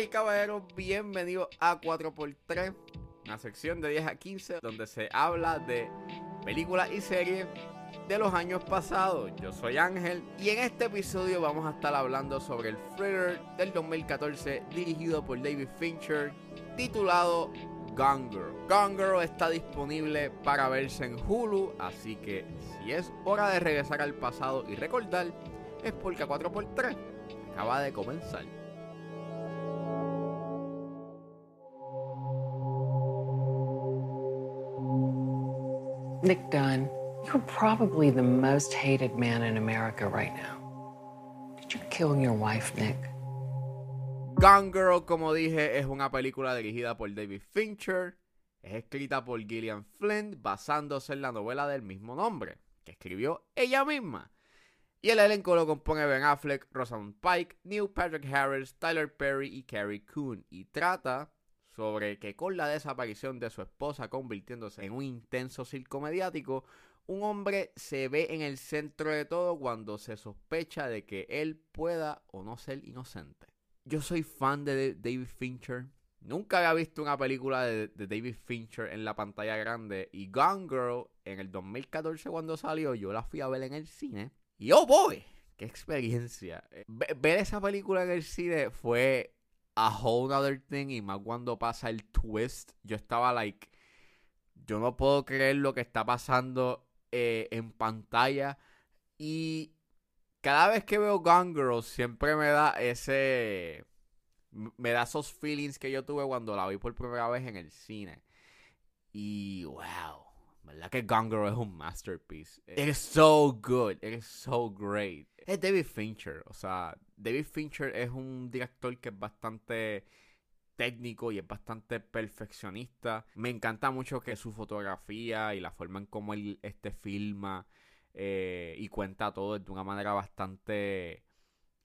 Y caballeros, bienvenidos a 4x3, una sección de 10 a 15 donde se habla de películas y series de los años pasados. Yo soy Ángel y en este episodio vamos a estar hablando sobre el thriller del 2014 dirigido por David Fincher titulado Gone Girl. Gone Girl está disponible para verse en Hulu, así que si es hora de regresar al pasado y recordar, es porque 4x3 acaba de comenzar. Nick Dunn, you're probably the most hated man in America right now. Did you kill your wife, Nick? Gone Girl, como dije, es una película dirigida por David Fincher. Es escrita por Gillian Flynn basándose en la novela del mismo nombre, que escribió ella misma. Y el elenco lo compone Ben Affleck, Rosamund Pike, Neil Patrick Harris, Tyler Perry y Carrie Coon. Y trata sobre que con la desaparición de su esposa convirtiéndose en un intenso circo mediático, un hombre se ve en el centro de todo cuando se sospecha de que él pueda o no ser inocente. Yo soy fan de David Fincher. Nunca había visto una película de, David Fincher en la pantalla grande. Y Gone Girl, en el 2014 cuando salió, yo la fui a ver en el cine. Y oh boy, qué experiencia. Ver esa película en el cine fue a whole other thing. Y más cuando pasa el twist, yo estaba like, yo no puedo creer lo que está pasando eh, en pantalla. Y cada vez que veo Gone Girl, siempre me da ese. Me da esos feelings que yo tuve cuando la vi por primera vez en el cine. Y wow. ¿Verdad que Gone Girl es un masterpiece? It so good. It is so great. Es David Fincher. O sea, David Fincher es un director que es bastante técnico y es bastante perfeccionista. Me encanta mucho que su fotografía y la forma en cómo él este filma eh, y cuenta todo de una manera bastante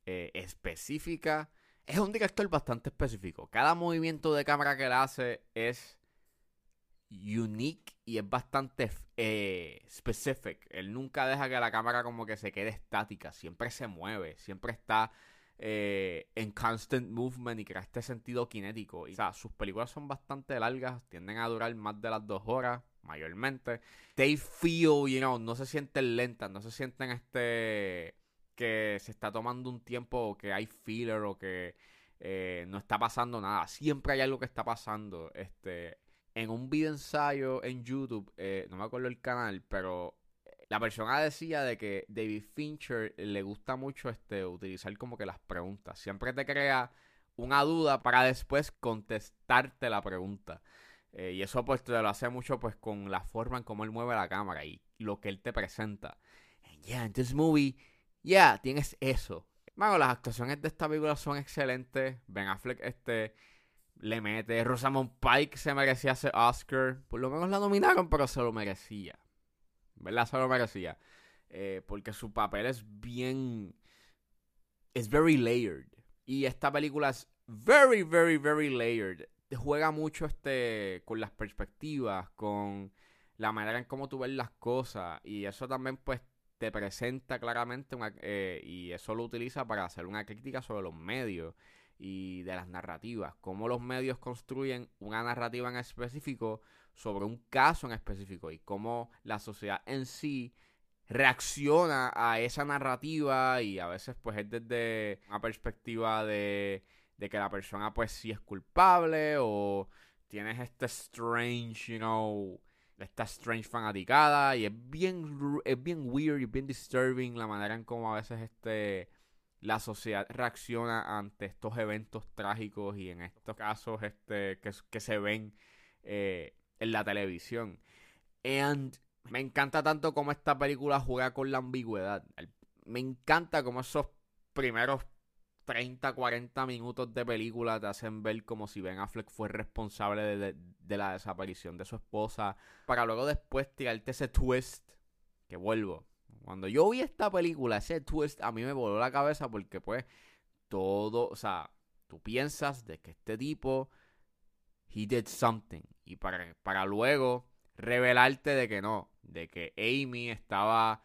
eh, específica. Es un director bastante específico. Cada movimiento de cámara que él hace es unique y es bastante eh, specific. Él nunca deja que la cámara como que se quede estática. Siempre se mueve. Siempre está eh, en constant movement y crea este sentido cinético. Y, o sea, sus películas son bastante largas. Tienden a durar más de las dos horas. Mayormente. They feel, you know, no se sienten lentas. No se sienten este... Que se está tomando un tiempo o que hay filler o que... Eh, no está pasando nada. Siempre hay algo que está pasando. Este en un video ensayo en YouTube, eh, no me acuerdo el canal, pero la persona decía de que David Fincher le gusta mucho este utilizar como que las preguntas. Siempre te crea una duda para después contestarte la pregunta. Eh, y eso pues te lo hace mucho pues con la forma en cómo él mueve la cámara y lo que él te presenta. Yeah, en this movie, yeah, tienes eso. Bueno, las actuaciones de esta película son excelentes. Ben Affleck, este le mete. Rosamund Pike se merecía ese Oscar. Por lo menos la nominaron, pero se lo merecía. ¿Verdad? Se lo merecía. Eh, porque su papel es bien. Es very layered. Y esta película es very, very, very layered. Juega mucho este con las perspectivas, con la manera en cómo tú ves las cosas. Y eso también, pues, te presenta claramente eh, y eso lo utiliza para hacer una crítica sobre los medios y de las narrativas, cómo los medios construyen una narrativa en específico sobre un caso en específico y cómo la sociedad en sí reacciona a esa narrativa y a veces pues es desde una perspectiva de, de que la persona pues sí es culpable o tienes este strange, you know, esta strange fanaticada y es bien, es bien weird y bien disturbing la manera en cómo a veces este la sociedad reacciona ante estos eventos trágicos y en estos casos este, que, se ven eh, en la televisión. And me encanta tanto cómo esta película juega con la ambigüedad. Me encanta cómo esos primeros 30, 40 minutos de película te hacen ver como si Ben Affleck fue responsable de, de la desaparición de su esposa. Para luego después tirarte ese twist. Que vuelvo. Cuando yo vi esta película, ese twist a mí me voló la cabeza porque pues todo, o sea, tú piensas de que este tipo, he did something. Y para, para luego revelarte de que no, de que Amy estaba,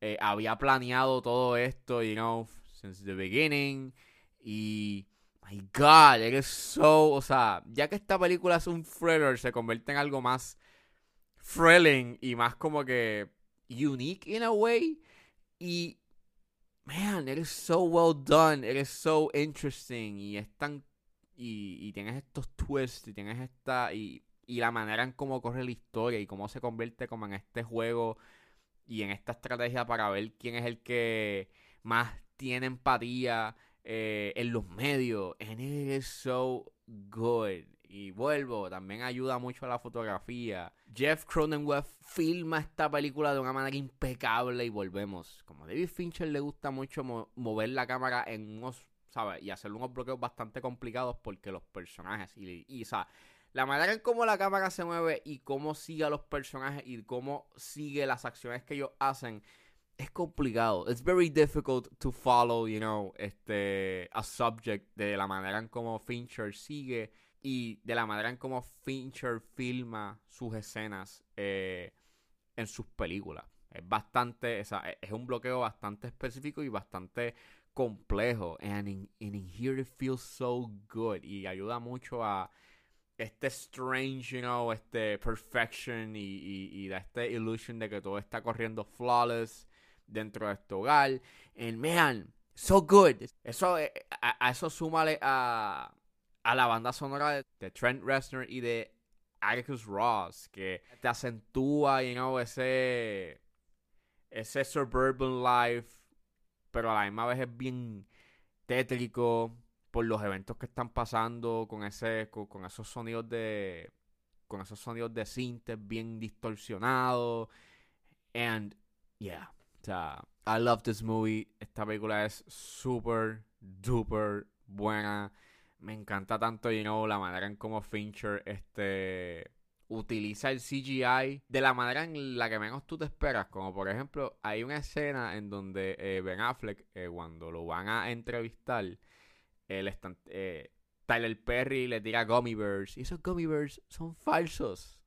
eh, había planeado todo esto, you know, since the beginning. Y My God, eres so, o sea, ya que esta película es un thriller, se convierte en algo más thrilling y más como que unique in a way. Y, man, eres so well done, eres so interesting y es tan, y, y tienes estos twists y tienes esta, y, y la manera en cómo corre la historia y cómo se convierte como en este juego y en esta estrategia para ver quién es el que más tiene empatía eh, en los medios. And it is so good. Y vuelvo, también ayuda mucho a la fotografía. Jeff Cronenweth filma esta película de una manera impecable y volvemos. Como David Fincher le gusta mucho mover la cámara en unos, ¿sabes? Y hacer unos bloqueos bastante complicados porque los personajes y, y o la manera en cómo la cámara se mueve y cómo sigue a los personajes y cómo sigue las acciones que ellos hacen es complicado. It's very difficult to follow, you know, este, a subject de la manera en cómo Fincher sigue y de la manera en cómo Fincher filma sus escenas eh, en sus películas. Es bastante, es un bloqueo bastante específico y bastante complejo. And in, in here it feels so good. Y ayuda mucho a este strange, you know, este perfection y, y, da este illusion de que todo está corriendo flawless dentro de este hogar. And man, so good. Eso, eh, a, eso súmale a, a la banda sonora de, Trent Reznor y de Atticus Ross, que te acentúa, you know, ese, ese suburban life, pero a la misma vez es bien tétrico por los eventos que están pasando con ese con, esos sonidos de con esos sonidos de sintes bien distorsionados and yeah o sea I love this movie esta película es super duper buena me encanta tanto you know la manera en cómo Fincher este utiliza el CGI de la manera en la que menos tú te esperas. Como por ejemplo, hay una escena en donde eh, Ben Affleck, eh, cuando lo van a entrevistar, el eh, Tyler Perry le tira gummy bears. Y esos gummy bears son falsos.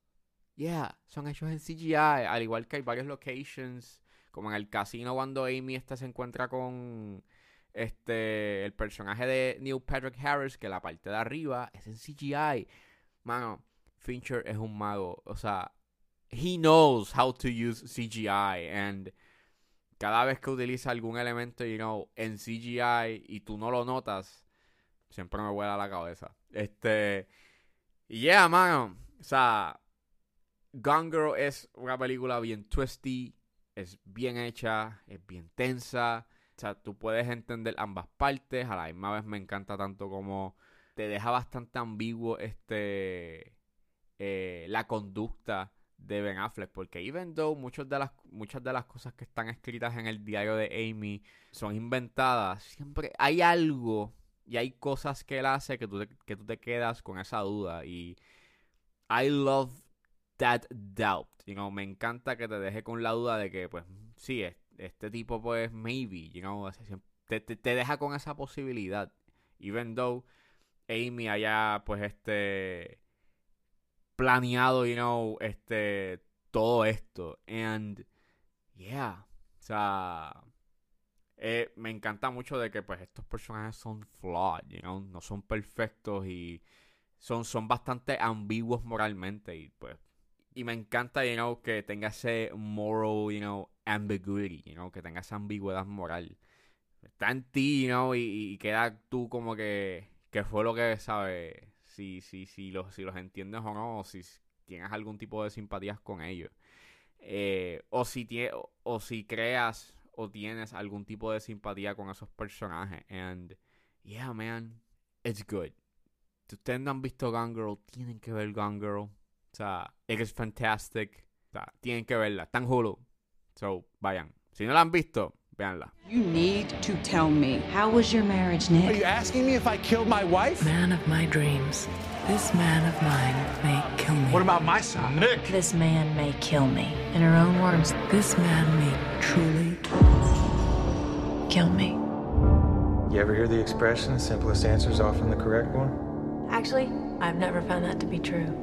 Yeah, son hechos en CGI. Al igual que hay varios locations. Como en el casino cuando Amy esta se encuentra con este el personaje de Neil Patrick Harris. Que la parte de arriba es en CGI. Mano, Fincher es un mago. O sea, he knows how to use CGI. And cada vez que utiliza algún elemento, you know, en CGI y tú no lo notas, Siempre me vuela la cabeza. Este. Yeah, mano. O sea. Gone Girl es una película bien twisty. Es bien hecha. Es bien tensa. O sea, tú puedes entender ambas partes. A la misma vez me encanta tanto como te deja bastante ambiguo este. Eh, la conducta de Ben Affleck. Porque even though muchas de, las, muchas de las cosas que están escritas en el diario de Amy son inventadas, siempre hay algo y hay cosas que él hace que tú te, que tú te quedas con esa duda. Y I love that doubt. You know, me encanta que te deje con la duda de que, pues, sí, este tipo, pues, maybe, you know, te, te, deja con esa posibilidad. Even though Amy haya, pues, este, planeado, you know, este, todo esto. And, yeah, o sea, eh, me encanta mucho de que pues estos personajes son flawed, you know? no son perfectos y son, son bastante ambiguos moralmente y pues y me encanta, you know, que tenga ese moral, you know, ambiguity, you know, que tenga esa ambigüedad moral. Está en ti, you know, y, queda tú como que, que fue lo que, ¿sabes? Si, si, si, los, si los entiendes o no, o si tienes algún tipo de simpatías con ellos. Eh, o, si tie, o si creas o tienes algún tipo de simpatía con esos personajes. And yeah, man, it's good. Si ustedes no han visto Gone Girl, tienen que ver Gone Girl. O sea, es fantastic. O sea, tienen que verla. Está en Hulu. So, vayan. Si no la han visto, véanla. You need to tell me. How was your marriage, Nick? Are you asking me if I killed my wife? Man of my dreams. This man of mine may kill me. What about my son? Nick! This man may kill me. In her own words, this man may truly kill me. You ever hear the expression, the simplest answer is often the correct one? Actually, I've never found that to be true.